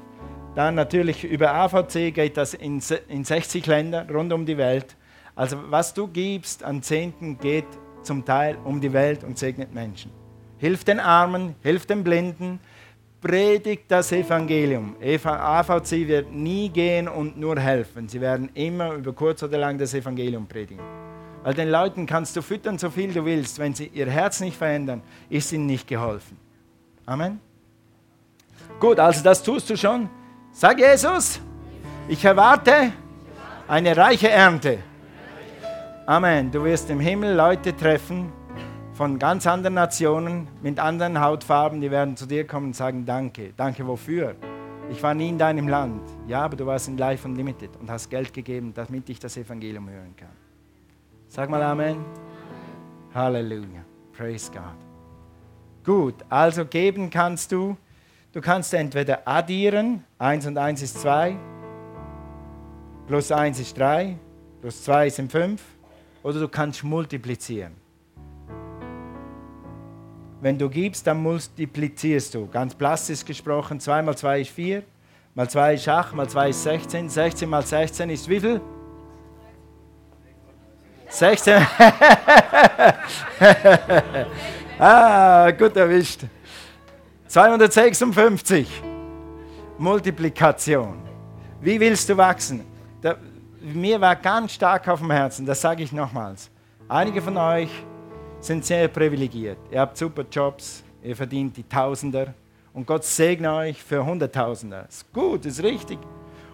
Dann natürlich über AVC geht das in, in 60 Länder rund um die Welt. Also was du gibst an Zehnten geht zum Teil um die Welt und segnet Menschen. Hilf den Armen, hilf den Blinden, predigt das Evangelium. AVC wird nie gehen und nur helfen. Sie werden immer über kurz oder lang das Evangelium predigen. Weil den Leuten kannst du füttern, so viel du willst. Wenn sie ihr Herz nicht verändern, ist ihnen nicht geholfen. Amen. Gut, also das tust du schon. Sag Jesus, ich erwarte eine reiche Ernte. Amen. Du wirst im Himmel Leute treffen von ganz anderen Nationen mit anderen Hautfarben, die werden zu dir kommen und sagen Danke. Danke wofür? Ich war nie in deinem Land. Ja, aber du warst in Life Unlimited und hast Geld gegeben, damit ich das Evangelium hören kann. Sag mal Amen. Halleluja. Praise God. Gut, also geben kannst du Du kannst entweder addieren, 1 und 1 ist 2, plus 1 ist 3, plus 2 sind 5, oder du kannst multiplizieren. Wenn du gibst, dann multiplizierst du. Ganz plastisch gesprochen, 2 mal 2 ist 4, mal 2 ist 8, mal 2 ist 16, 16 mal 16 ist wie viel? 16. ah, gut erwischt. 256. Multiplikation. Wie willst du wachsen? Da, mir war ganz stark auf dem Herzen, das sage ich nochmals. Einige von euch sind sehr privilegiert. Ihr habt super Jobs, ihr verdient die Tausender und Gott segne euch für Hunderttausender. Ist gut, ist richtig.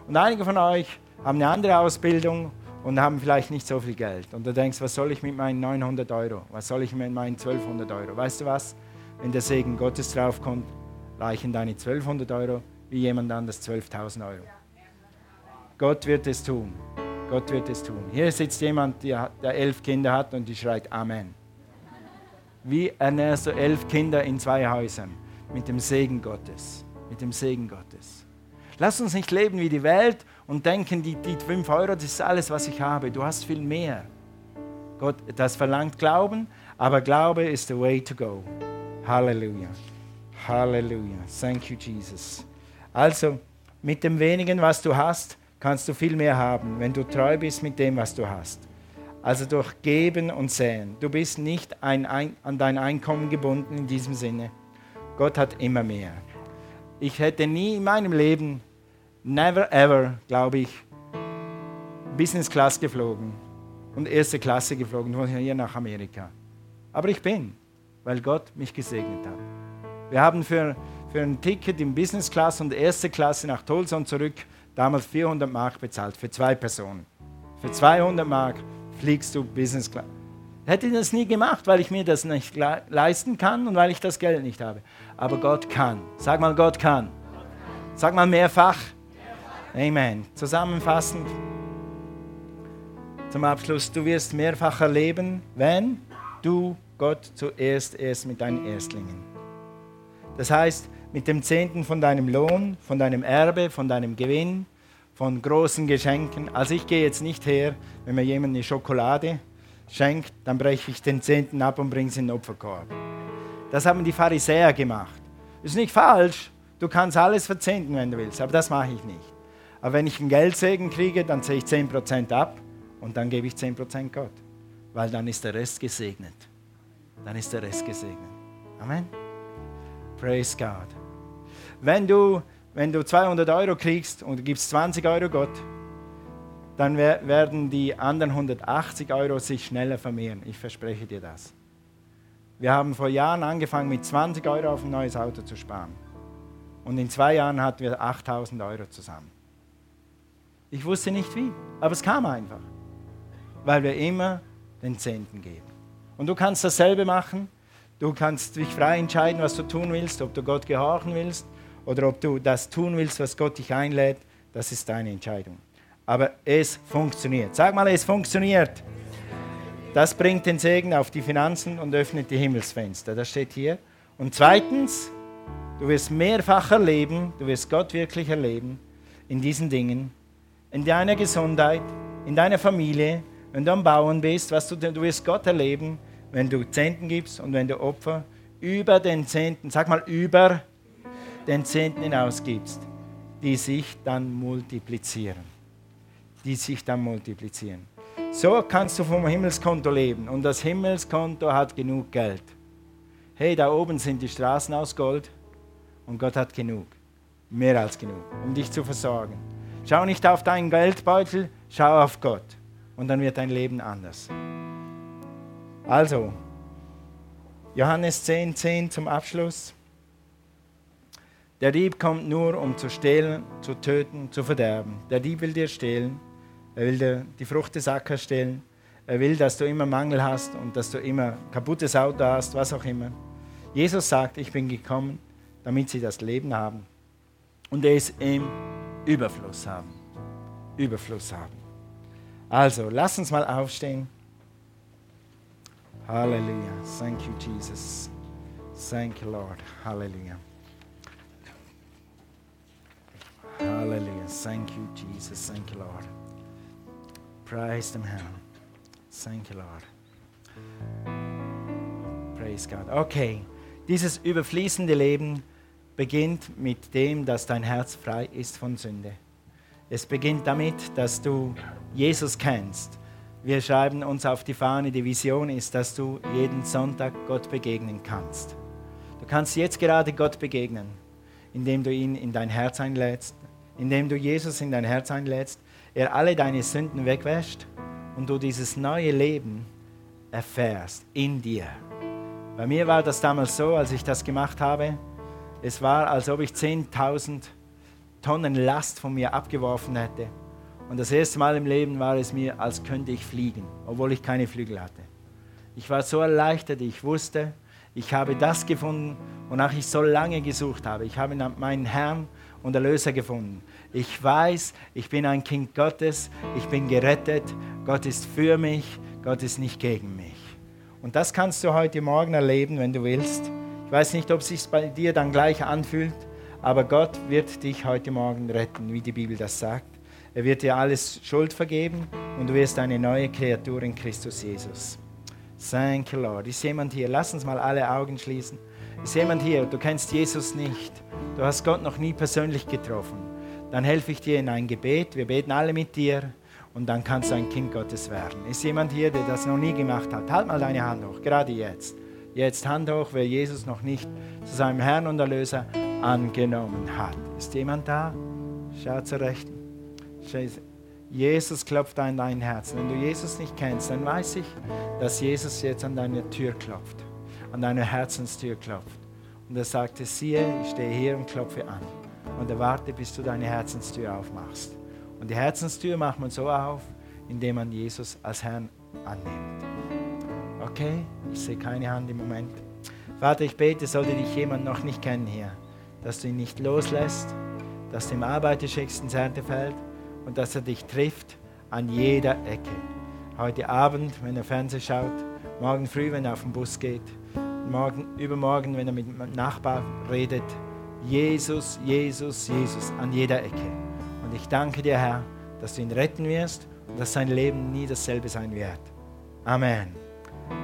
Und einige von euch haben eine andere Ausbildung und haben vielleicht nicht so viel Geld. Und du denkst, was soll ich mit meinen 900 Euro? Was soll ich mit meinen 1200 Euro? Weißt du was? Wenn der Segen Gottes draufkommt, reichen deine 1200 Euro wie jemand anders 12.000 Euro. Gott wird es tun. Gott wird es tun. Hier sitzt jemand, der, elf Kinder hat und die schreit Amen. Wie ernährst du elf Kinder in zwei Häusern? Mit dem Segen Gottes. Mit dem Segen Gottes. Lass uns nicht leben wie die Welt und denken, die, die 5 Euro, das ist alles, was ich habe. Du hast viel mehr. Gott, das verlangt Glauben, aber Glaube ist the way to go. Halleluja. Halleluja. Thank you, Jesus. Also, mit dem wenigen, was du hast, kannst du viel mehr haben, wenn du treu bist mit dem, was du hast. Also durch Geben und Säen. Du bist nicht ein, ein, an dein Einkommen gebunden in diesem Sinne. Gott hat immer mehr. Ich hätte nie in meinem Leben, never ever, glaube ich, Business Class geflogen und erste Klasse geflogen von hier nach Amerika. Aber ich bin, weil Gott mich gesegnet hat. Wir haben für, für ein Ticket in Business Class und erste Klasse nach Tulsa und zurück damals 400 Mark bezahlt für zwei Personen. Für 200 Mark fliegst du Business Class. Hätte ich das nie gemacht, weil ich mir das nicht leisten kann und weil ich das Geld nicht habe. Aber Gott kann. Sag mal, Gott kann. Sag mal mehrfach. Amen. Zusammenfassend zum Abschluss, du wirst mehrfach erleben, wenn du Gott zuerst erst mit deinen Erstlingen. Das heißt, mit dem Zehnten von deinem Lohn, von deinem Erbe, von deinem Gewinn, von großen Geschenken. Also ich gehe jetzt nicht her, wenn mir jemand eine Schokolade schenkt, dann breche ich den Zehnten ab und bringe es in den Opferkorb. Das haben die Pharisäer gemacht. Ist nicht falsch, du kannst alles verzehnten, wenn du willst, aber das mache ich nicht. Aber wenn ich einen Geldsegen kriege, dann zähle ich 10% ab und dann gebe ich 10% Gott, weil dann ist der Rest gesegnet. Dann ist der Rest gesegnet. Amen. Praise God. Wenn du, wenn du 200 Euro kriegst und du gibst 20 Euro Gott, dann werden die anderen 180 Euro sich schneller vermehren. Ich verspreche dir das. Wir haben vor Jahren angefangen, mit 20 Euro auf ein neues Auto zu sparen. Und in zwei Jahren hatten wir 8000 Euro zusammen. Ich wusste nicht wie, aber es kam einfach, weil wir immer den Zehnten geben. Und du kannst dasselbe machen. Du kannst dich frei entscheiden, was du tun willst, ob du Gott gehorchen willst oder ob du das tun willst, was Gott dich einlädt. Das ist deine Entscheidung. Aber es funktioniert. Sag mal, es funktioniert. Das bringt den Segen auf die Finanzen und öffnet die Himmelsfenster. Das steht hier. Und zweitens, du wirst mehrfach erleben, du wirst Gott wirklich erleben in diesen Dingen, in deiner Gesundheit, in deiner Familie, wenn du am Bauen bist, was du, du wirst Gott erleben, wenn du Zehnten gibst und wenn du Opfer über den Zehnten, sag mal über den Zehnten hinausgibst, die sich dann multiplizieren. Die sich dann multiplizieren. So kannst du vom Himmelskonto leben und das Himmelskonto hat genug Geld. Hey, da oben sind die Straßen aus Gold und Gott hat genug, mehr als genug, um dich zu versorgen. Schau nicht auf deinen Geldbeutel, schau auf Gott und dann wird dein Leben anders. Also, Johannes 10, 10 zum Abschluss. Der Dieb kommt nur, um zu stehlen, zu töten, zu verderben. Der Dieb will dir stehlen, er will dir die Frucht des Ackers stehlen, er will, dass du immer Mangel hast und dass du immer kaputtes Auto hast, was auch immer. Jesus sagt, ich bin gekommen, damit sie das Leben haben und es im Überfluss haben. Überfluss haben. Also, lass uns mal aufstehen. Halleluja. Thank you, Jesus. Thank you, Lord. Halleluja. Halleluja. Thank you, Jesus. Thank you, Lord. Praise dem Herrn. Thank you, Lord. Praise God. Okay, dieses überfließende Leben beginnt mit dem, dass dein Herz frei ist von Sünde. Es beginnt damit, dass du Jesus kennst. Wir schreiben uns auf die Fahne, die Vision ist, dass du jeden Sonntag Gott begegnen kannst. Du kannst jetzt gerade Gott begegnen, indem du ihn in dein Herz einlädst, indem du Jesus in dein Herz einlädst, er alle deine Sünden wegwäscht und du dieses neue Leben erfährst in dir. Bei mir war das damals so, als ich das gemacht habe, es war, als ob ich 10.000 Tonnen Last von mir abgeworfen hätte. Und das erste Mal im Leben war es mir, als könnte ich fliegen, obwohl ich keine Flügel hatte. Ich war so erleichtert, ich wusste, ich habe das gefunden, wonach ich so lange gesucht habe. Ich habe meinen Herrn und Erlöser gefunden. Ich weiß, ich bin ein Kind Gottes, ich bin gerettet, Gott ist für mich, Gott ist nicht gegen mich. Und das kannst du heute Morgen erleben, wenn du willst. Ich weiß nicht, ob es sich bei dir dann gleich anfühlt, aber Gott wird dich heute Morgen retten, wie die Bibel das sagt. Er wird dir alles Schuld vergeben und du wirst eine neue Kreatur in Christus Jesus. Thank you, Lord. Ist jemand hier? Lass uns mal alle Augen schließen. Ist jemand hier? Du kennst Jesus nicht. Du hast Gott noch nie persönlich getroffen. Dann helfe ich dir in ein Gebet. Wir beten alle mit dir und dann kannst du ein Kind Gottes werden. Ist jemand hier, der das noch nie gemacht hat? Halt mal deine Hand hoch, gerade jetzt. Jetzt Hand hoch, wer Jesus noch nicht zu seinem Herrn und Erlöser angenommen hat. Ist jemand da? Schau zur Rechten. Jesus klopft an dein Herz. Wenn du Jesus nicht kennst, dann weiß ich, dass Jesus jetzt an deine Tür klopft, an deine Herzenstür klopft. Und er sagte, siehe, ich stehe hier und klopfe an. Und er warte, bis du deine Herzenstür aufmachst. Und die Herzenstür macht man so auf, indem man Jesus als Herrn annimmt. Okay, ich sehe keine Hand im Moment. Vater, ich bete, sollte dich jemand noch nicht kennen hier, dass du ihn nicht loslässt, dass du ihm Arbeiter schickst ins Erntefeld und dass er dich trifft an jeder Ecke. Heute Abend, wenn er Fernsehen schaut, morgen früh, wenn er auf den Bus geht, morgen, übermorgen, wenn er mit dem Nachbar redet. Jesus, Jesus, Jesus an jeder Ecke. Und ich danke dir, Herr, dass du ihn retten wirst und dass sein Leben nie dasselbe sein wird. Amen.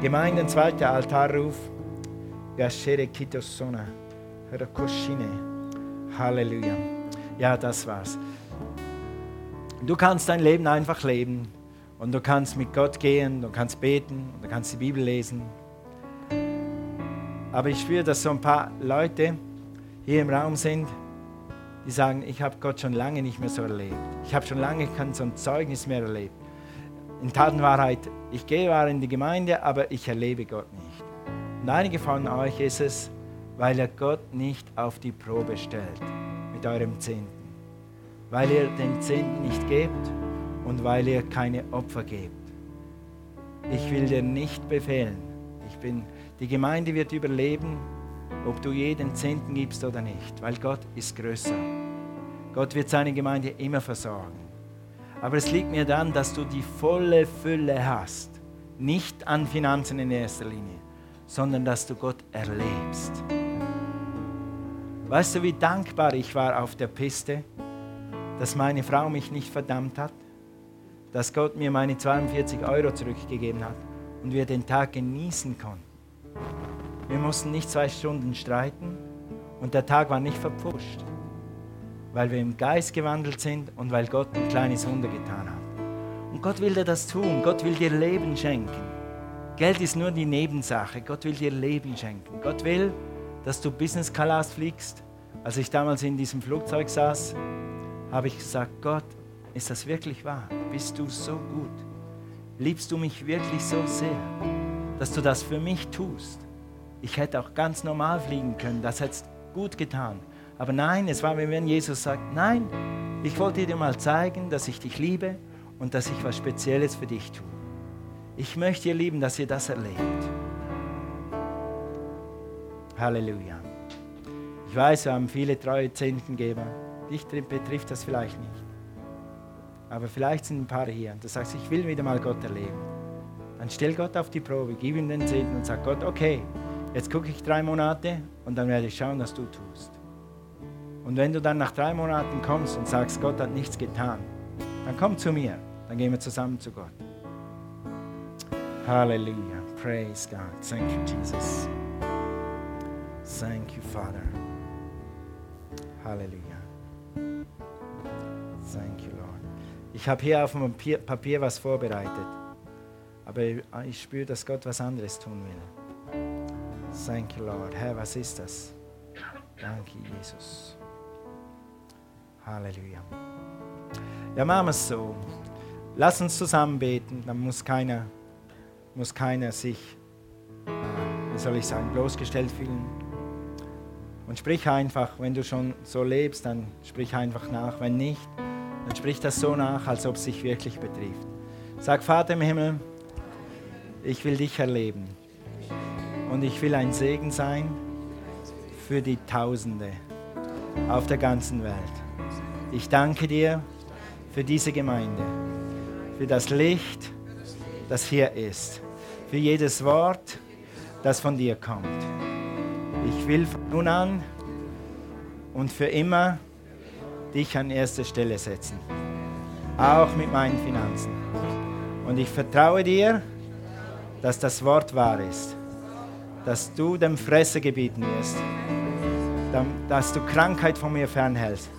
Gemeinden, zweiter Altarruf. Halleluja. Ja, das war's. Du kannst dein Leben einfach leben und du kannst mit Gott gehen, du kannst beten, du kannst die Bibel lesen. Aber ich spüre, dass so ein paar Leute hier im Raum sind, die sagen, ich habe Gott schon lange nicht mehr so erlebt. Ich habe schon lange kein so ein Zeugnis mehr erlebt. In Tatenwahrheit, ich gehe zwar in die Gemeinde, aber ich erlebe Gott nicht. Und einige von euch ist es, weil ihr Gott nicht auf die Probe stellt mit eurem Zehnten weil ihr den Zehnten nicht gebt und weil ihr keine Opfer gebt. Ich will dir nicht befehlen. Ich bin, die Gemeinde wird überleben, ob du jeden Zehnten gibst oder nicht, weil Gott ist größer. Gott wird seine Gemeinde immer versorgen. Aber es liegt mir dann, dass du die volle Fülle hast. Nicht an Finanzen in erster Linie, sondern dass du Gott erlebst. Weißt du, wie dankbar ich war auf der Piste? Dass meine Frau mich nicht verdammt hat, dass Gott mir meine 42 Euro zurückgegeben hat und wir den Tag genießen konnten. Wir mussten nicht zwei Stunden streiten und der Tag war nicht verpfuscht, weil wir im Geist gewandelt sind und weil Gott ein kleines Wunder getan hat. Und Gott will dir das tun, Gott will dir Leben schenken. Geld ist nur die Nebensache, Gott will dir Leben schenken. Gott will, dass du Business Class fliegst. Als ich damals in diesem Flugzeug saß, habe ich gesagt, Gott, ist das wirklich wahr? Bist du so gut? Liebst du mich wirklich so sehr, dass du das für mich tust? Ich hätte auch ganz normal fliegen können, das hätte gut getan. Aber nein, es war, wie wenn Jesus sagt, nein, ich wollte dir mal zeigen, dass ich dich liebe und dass ich was Spezielles für dich tue. Ich möchte ihr lieben, dass ihr das erlebt. Halleluja. Ich weiß, wir haben viele treue Zehntengeber. Dich betrifft das vielleicht nicht. Aber vielleicht sind ein paar hier und du sagst, ich will wieder mal Gott erleben. Dann stell Gott auf die Probe, gib ihm den Zehnten und sag Gott, okay, jetzt gucke ich drei Monate und dann werde ich schauen, was du tust. Und wenn du dann nach drei Monaten kommst und sagst, Gott hat nichts getan, dann komm zu mir, dann gehen wir zusammen zu Gott. Halleluja. Praise God. Thank you, Jesus. Thank you, Father. Halleluja. Ich habe hier auf dem Papier, was vorbereitet, aber ich spüre, dass Gott was anderes tun will. Thank you, Lord. Herr, was ist das? Danke, Jesus. Halleluja. Ja, machen wir es so. Lass uns zusammen beten, dann muss keiner, muss keiner sich, wie soll ich sagen, bloßgestellt fühlen. Und sprich einfach, wenn du schon so lebst, dann sprich einfach nach. Wenn nicht, dann sprich das so nach, als ob es sich wirklich betrifft. Sag, Vater im Himmel, ich will dich erleben. Und ich will ein Segen sein für die Tausende auf der ganzen Welt. Ich danke dir für diese Gemeinde, für das Licht, das hier ist, für jedes Wort, das von dir kommt. Ich will von nun an und für immer dich an erste Stelle setzen. Auch mit meinen Finanzen. Und ich vertraue dir, dass das Wort wahr ist. Dass du dem Fresse gebieten wirst. Dass du Krankheit von mir fernhältst.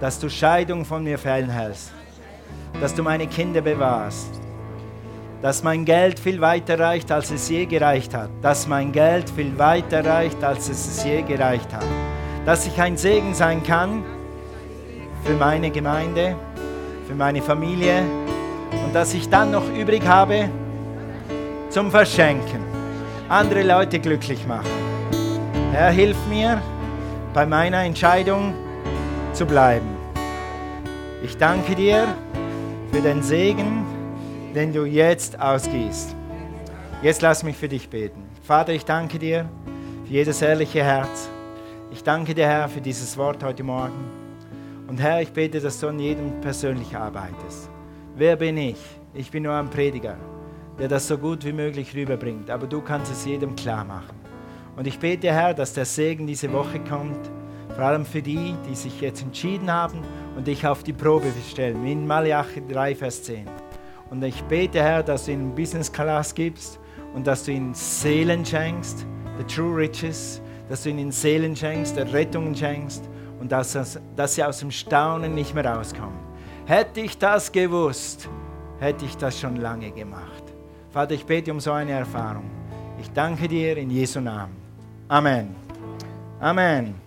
Dass du Scheidung von mir fernhältst. Dass du meine Kinder bewahrst. Dass mein Geld viel weiter reicht, als es je gereicht hat. Dass mein Geld viel weiter reicht, als es je gereicht hat. Dass ich ein Segen sein kann für meine Gemeinde, für meine Familie und dass ich dann noch übrig habe zum Verschenken, andere Leute glücklich machen. Herr, hilf mir bei meiner Entscheidung zu bleiben. Ich danke dir für den Segen, den du jetzt ausgießt. Jetzt lass mich für dich beten. Vater, ich danke dir für jedes ehrliche Herz. Ich danke dir, Herr, für dieses Wort heute Morgen. Und Herr, ich bete, dass du an jedem persönlich arbeitest. Wer bin ich? Ich bin nur ein Prediger, der das so gut wie möglich rüberbringt. Aber du kannst es jedem klar machen. Und ich bete, Herr, dass der Segen diese Woche kommt, vor allem für die, die sich jetzt entschieden haben und dich auf die Probe stellen, wie in Malachi 3, Vers 10. Und ich bete, Herr, dass du ihnen Business Class gibst und dass du ihnen Seelen schenkst, the true riches, dass du ihnen Seelen schenkst, Rettungen schenkst und dass, dass sie aus dem Staunen nicht mehr rauskommen. Hätte ich das gewusst, hätte ich das schon lange gemacht. Vater, ich bete um so eine Erfahrung. Ich danke dir in Jesu Namen. Amen. Amen.